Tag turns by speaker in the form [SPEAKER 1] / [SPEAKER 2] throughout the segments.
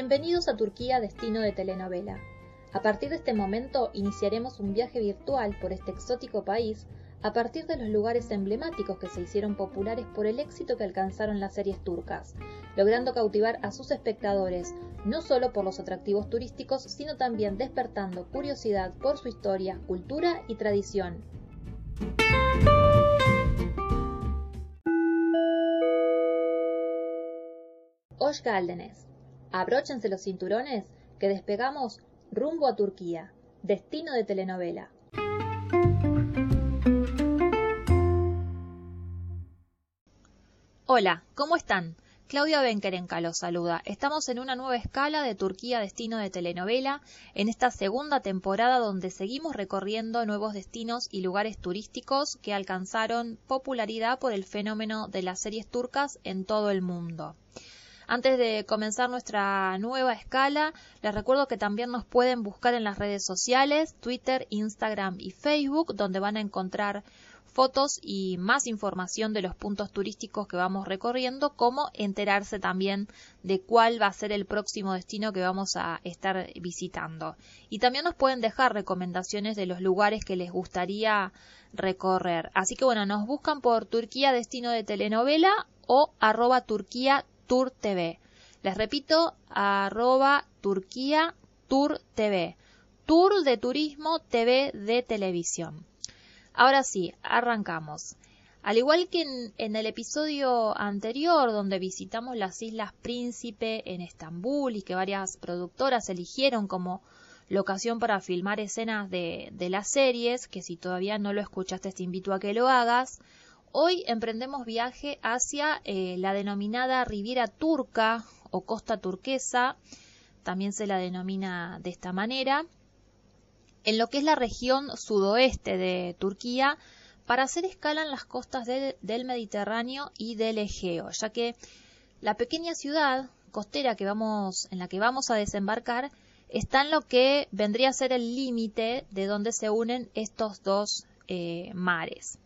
[SPEAKER 1] Bienvenidos a Turquía, destino de telenovela. A partir de este momento iniciaremos un viaje virtual por este exótico país a partir de los lugares emblemáticos que se hicieron populares por el éxito que alcanzaron las series turcas, logrando cautivar a sus espectadores no solo por los atractivos turísticos, sino también despertando curiosidad por su historia, cultura y tradición. Hoş Abróchense los cinturones que despegamos rumbo a Turquía, destino de telenovela. Hola, ¿cómo están? Claudia Benkerenka los saluda. Estamos en una nueva escala de Turquía Destino de Telenovela, en esta segunda temporada donde seguimos recorriendo nuevos destinos y lugares turísticos que alcanzaron popularidad por el fenómeno de las series turcas en todo el mundo. Antes de comenzar nuestra nueva escala, les recuerdo que también nos pueden buscar en las redes sociales, Twitter, Instagram y Facebook, donde van a encontrar fotos y más información de los puntos turísticos que vamos recorriendo, como enterarse también de cuál va a ser el próximo destino que vamos a estar visitando. Y también nos pueden dejar recomendaciones de los lugares que les gustaría recorrer. Así que bueno, nos buscan por Turquía Destino de Telenovela o arroba Turquía Tour TV. Les repito, arroba Turquía Tour TV. Tour de turismo, TV de televisión. Ahora sí, arrancamos. Al igual que en, el episodio anterior, donde visitamos las Islas Príncipe en Estambul y que varias productoras eligieron como locación para filmar escenas de, de las series, que si todavía no lo escuchaste te invito a que lo hagas, Hoy emprendemos viaje hacia eh, la denominada Riviera Turca o Costa Turquesa, también se la denomina de esta manera, en lo que es la región sudoeste de Turquía, para hacer escala en las costas del Mediterráneo y del Egeo, ya que la pequeña ciudad costera que vamos, en la que vamos a desembarcar está en lo que vendría a ser el límite de donde se unen estos dos eh, mares.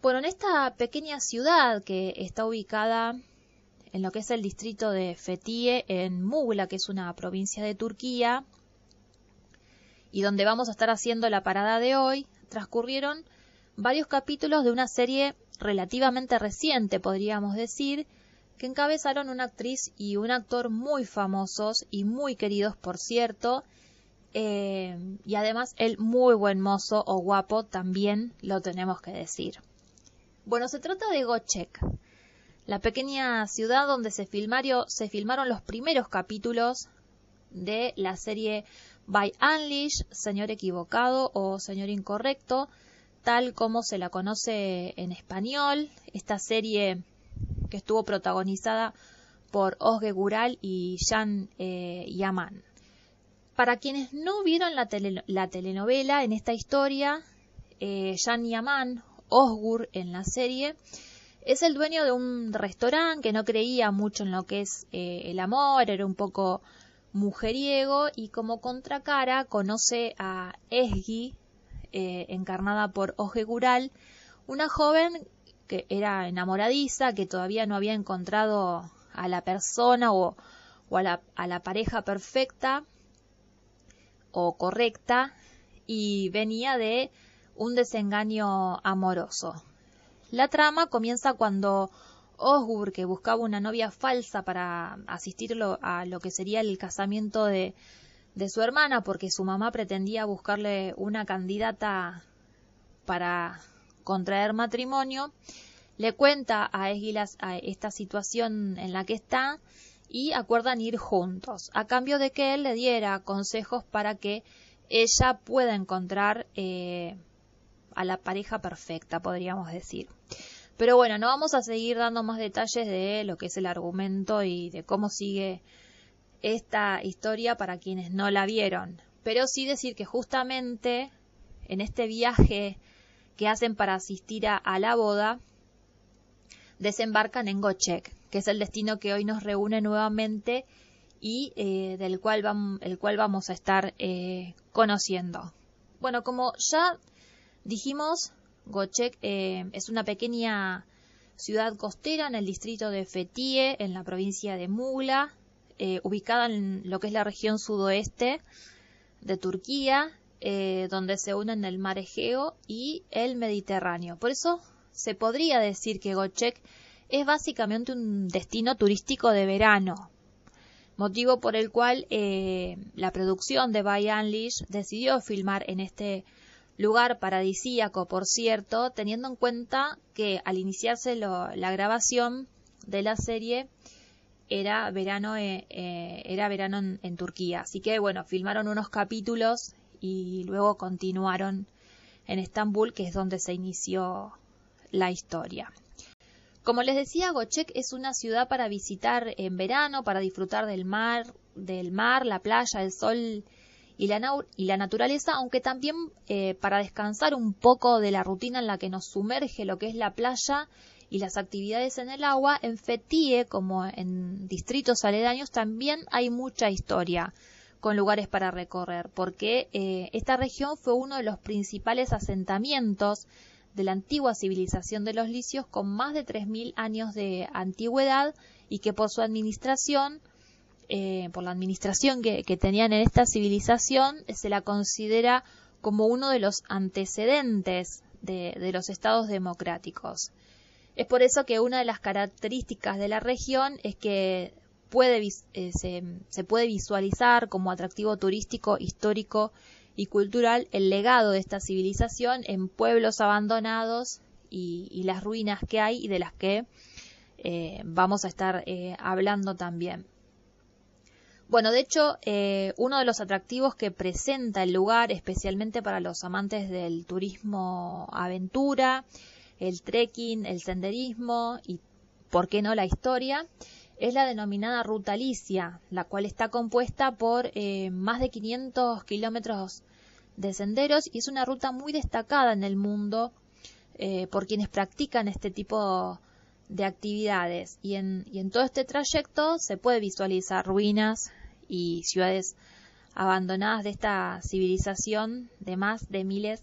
[SPEAKER 1] Bueno, en esta pequeña ciudad que está ubicada en lo que es el distrito de Fethiye, en Mugla, que es una provincia de Turquía, y donde vamos a estar haciendo la parada de hoy, transcurrieron varios capítulos de una serie relativamente reciente, podríamos decir, que encabezaron una actriz y un actor muy famosos y muy queridos, por cierto, eh, y además el muy buen mozo o guapo también lo tenemos que decir. Bueno, se trata de Gochek, la pequeña ciudad donde se, se filmaron los primeros capítulos de la serie By Unleash, Señor Equivocado o Señor Incorrecto, tal como se la conoce en español, esta serie que estuvo protagonizada por Osge Gural y Jan eh, Yaman. Para quienes no vieron la, telenovela en esta historia, eh, Jan Yaman Osgur en la serie, es el dueño de un restaurante que no creía mucho en lo que es eh, el amor, era un poco mujeriego y como contracara conoce a Esgi, eh, encarnada por Oje Gural, una joven que era enamoradiza, que todavía no había encontrado a la persona o, a, la, a la pareja perfecta o correcta y venía de un desengaño amoroso. La trama comienza cuando Osgur, que buscaba una novia falsa para asistirlo a lo que sería el casamiento de, de su hermana, porque su mamá pretendía buscarle una candidata para contraer matrimonio, le cuenta a Esgilas esta situación en la que está y acuerdan ir juntos, a cambio de que él le diera consejos para que ella pueda encontrar eh, a la pareja perfecta, podríamos decir. Pero bueno, no vamos a seguir dando más detalles de lo que es el argumento y de cómo sigue esta historia para quienes no la vieron. Pero sí decir que justamente en este viaje que hacen para asistir a, la boda, desembarcan en Gochek, que es el destino que hoy nos reúne nuevamente y eh, del cual, el cual vamos a estar eh, conociendo. Bueno, como ya Dijimos, Gochek eh, es una pequeña ciudad costera en el distrito de Fethiye, en la provincia de Mugla. eh, ubicada en lo que es la región sudoeste de Turquía, eh, donde se unen el mar Egeo y el Mediterráneo. Por eso se podría decir que Gochek es básicamente un destino turístico de verano, motivo por el cual eh, la producción de Bay Unleash decidió filmar en este lugar paradisíaco, por cierto, teniendo en cuenta que al iniciarse la grabación de la serie era verano, eh, eh, era verano en, Turquía. Así que bueno, filmaron unos capítulos y luego continuaron en Estambul, que es donde se inició la historia. Como les decía, Gochek es una ciudad para visitar en verano, para disfrutar del mar, del mar, la playa, el sol y la, y la naturaleza, aunque también eh, para descansar un poco de la rutina en la que nos sumerge lo que es la playa y las actividades en el agua, en Fethiye, como en distritos aledaños, también hay mucha historia con lugares para recorrer, porque eh, esta región fue uno de los principales asentamientos de la antigua civilización de los licios con más de 3.000 años de antigüedad y que por su administración, eh, por la administración que, tenían en esta civilización, se la considera como uno de los antecedentes de los estados democráticos. Es por eso que una de las características de la región es que puede, eh, se, puede visualizar como atractivo turístico, histórico y cultural el legado de esta civilización en pueblos abandonados y, las ruinas que hay y de las que eh, vamos a estar eh, hablando también. Bueno, de hecho, uno de los atractivos que presenta el lugar, especialmente para los amantes del turismo aventura, el trekking, el senderismo y, por qué no, la historia, es la denominada Ruta Alicia, la cual está compuesta por eh, más de 500 kilómetros de senderos y es una ruta muy destacada en el mundo eh, por quienes practican este tipo de actividades. Y en, y en todo este trayecto se puede visualizar ruinas y ciudades abandonadas de esta civilización de más de miles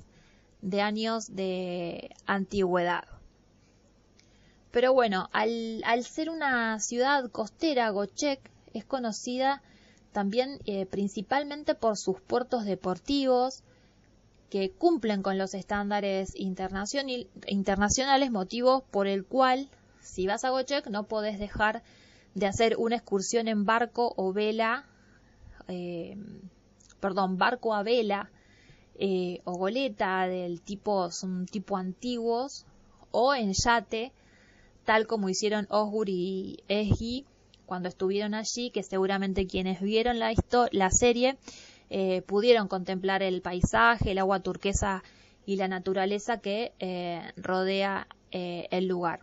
[SPEAKER 1] de años de antigüedad. Pero bueno, al, ser una ciudad costera, Gochek es conocida también eh, principalmente por sus puertos deportivos que cumplen con los estándares internacionales, motivo por el cual si vas a Gochek no podés dejar de hacer una excursión en barco o vela, eh, perdón, barco a vela eh, o goleta del tipo, son tipo antiguos, o en yate, tal como hicieron Osgur y Esgi cuando estuvieron allí, que seguramente quienes vieron la, la serie eh, pudieron contemplar el paisaje, el agua turquesa y la naturaleza que rodea el lugar.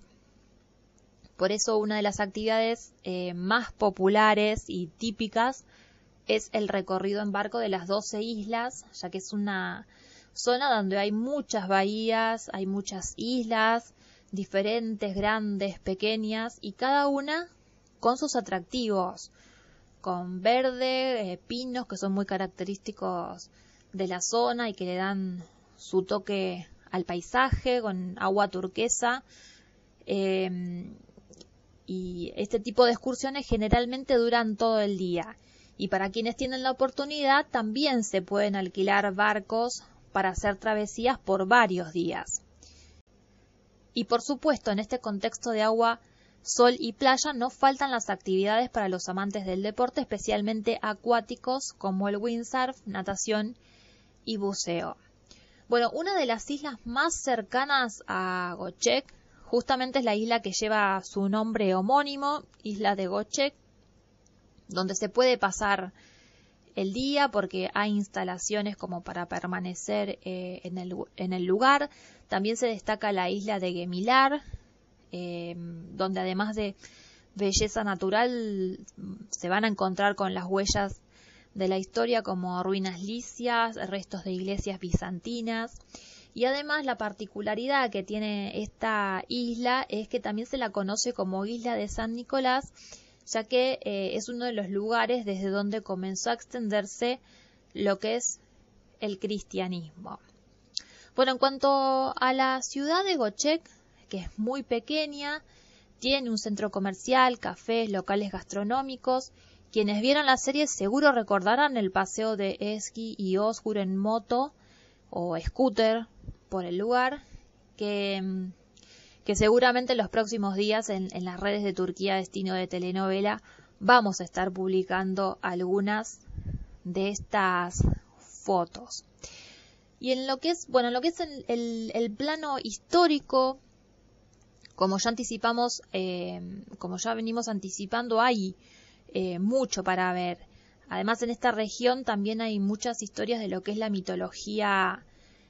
[SPEAKER 1] Por eso una de las actividades más populares y típicas es el recorrido en barco de las 12 islas, ya que es una zona donde hay muchas bahías, hay muchas islas, diferentes, grandes, pequeñas, y cada una con sus atractivos, con verde, eh, pinos que son muy característicos de la zona y que le dan su toque al paisaje, con agua turquesa. Em, y este tipo de excursiones generalmente duran todo el día y para quienes tienen la oportunidad también se pueden alquilar barcos para hacer travesías por varios días. Y por supuesto, en este contexto de agua, sol y playa no faltan las actividades para los amantes del deporte, especialmente acuáticos como el windsurf, natación y buceo. Bueno, una de las islas más cercanas a Gochek justamente es la isla que lleva su nombre homónimo, isla de Gochek, donde se puede pasar el día porque hay instalaciones como para permanecer eh, en, el, en, el, lugar. También se destaca la isla de Gemilar, eh, donde además de belleza natural se van a encontrar con las huellas de la historia como ruinas licias, restos de iglesias bizantinas. Y además la particularidad que tiene esta isla es que también se la conoce como isla de San Nicolás ya que eh, es uno de los lugares desde donde comenzó a extenderse lo que es el cristianismo. Bueno, en cuanto a la ciudad de Gochek, que es muy pequeña, tiene un centro comercial, cafés, locales gastronómicos Quienes vieron la serie seguro recordarán el paseo de Eski y Osgur en moto o scooter por el lugar, que, que seguramente en los próximos días en, las redes de Turquía Destino de Telenovela vamos a estar publicando algunas de estas fotos. Y en lo que es, bueno, en lo que es el, el, plano histórico, como ya anticipamos, eh, como ya venimos anticipando, hay eh, mucho para ver. Además, en esta región también hay muchas historias de lo que es la mitología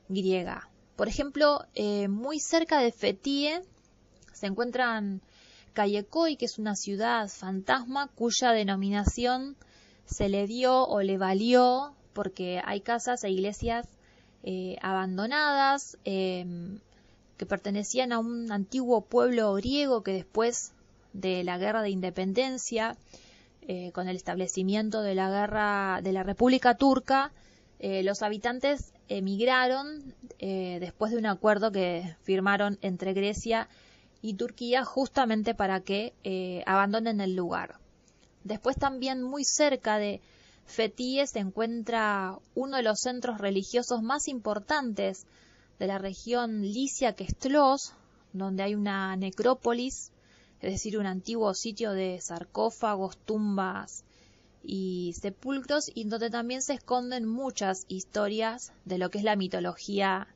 [SPEAKER 1] griega. Por ejemplo, eh, muy cerca de Fetie se encuentran Kayekoi, que es una ciudad fantasma cuya denominación se le dio o le valió porque hay casas e iglesias eh, abandonadas em, que pertenecían a un antiguo pueblo griego que después de la guerra de independencia, eh, con el establecimiento de la guerra de la República Turca, los habitantes emigraron después de un acuerdo que firmaron entre Grecia y Turquía justamente para que abandonen el lugar. Después también muy cerca de Fethiye se encuentra uno de los centros religiosos más importantes de la región Licia, que es Tlos, donde hay una necrópolis, es decir, un antiguo sitio de sarcófagos, tumbas y sepulcros, y donde también se esconden muchas historias de lo que es la mitología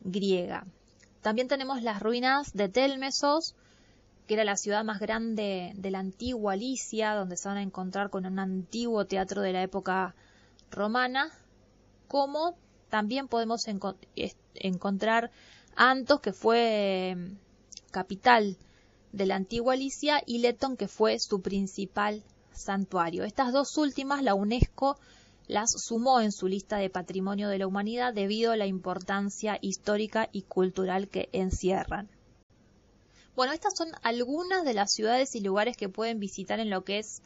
[SPEAKER 1] griega. También tenemos las ruinas de Telmesos, que era la ciudad más grande de la antigua Alicia, donde se van a encontrar con un antiguo teatro de la época romana, como también podemos encontrar Antos, que fue em, capital de la antigua Alicia, y Leton, que fue su principal santuario. Estas dos últimas, la UNESCO las sumó en su lista de patrimonio de la humanidad debido a la importancia histórica y cultural que encierran. Bueno, estas son algunas de las ciudades y lugares que pueden visitar en lo que es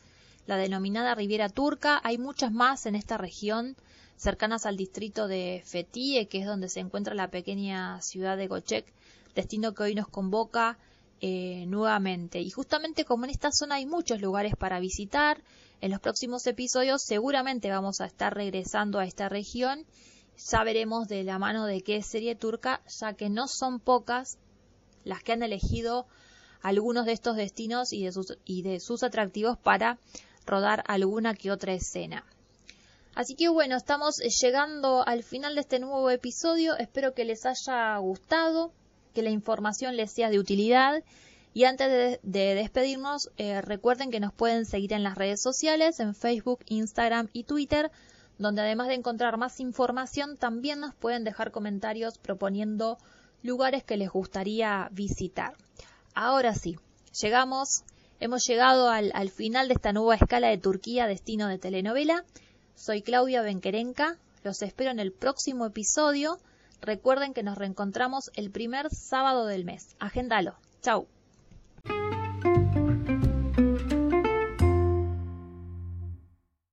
[SPEAKER 1] la denominada Riviera Turca. Hay muchas más en esta región, cercanas al distrito de Fethiye, que es donde se encuentra la pequeña ciudad de Gochek, destino que hoy nos convoca eh, nuevamente. Y justamente como en esta zona hay muchos lugares para visitar, en los próximos episodios seguramente vamos a estar regresando a esta región. Ya veremos de la mano de qué serie turca, ya que no son pocas las que han elegido algunos de estos destinos y de sus, y de sus atractivos para rodar alguna que otra escena. Así que bueno, estamos llegando al final de este nuevo episodio. Espero que les haya gustado, que la información les sea de utilidad. Y antes de, despedirnos, eh, recuerden que nos pueden seguir en las redes sociales, en Facebook, Instagram y Twitter, donde además de encontrar más información, también nos pueden dejar comentarios proponiendo lugares que les gustaría visitar. Ahora sí, llegamos, hemos llegado al, final de esta nueva escala de Turquía, destino de telenovela. Soy Claudia Benquerenca, los espero en el próximo episodio. Recuerden que nos reencontramos el primer sábado del mes. Agéndalo. Chau.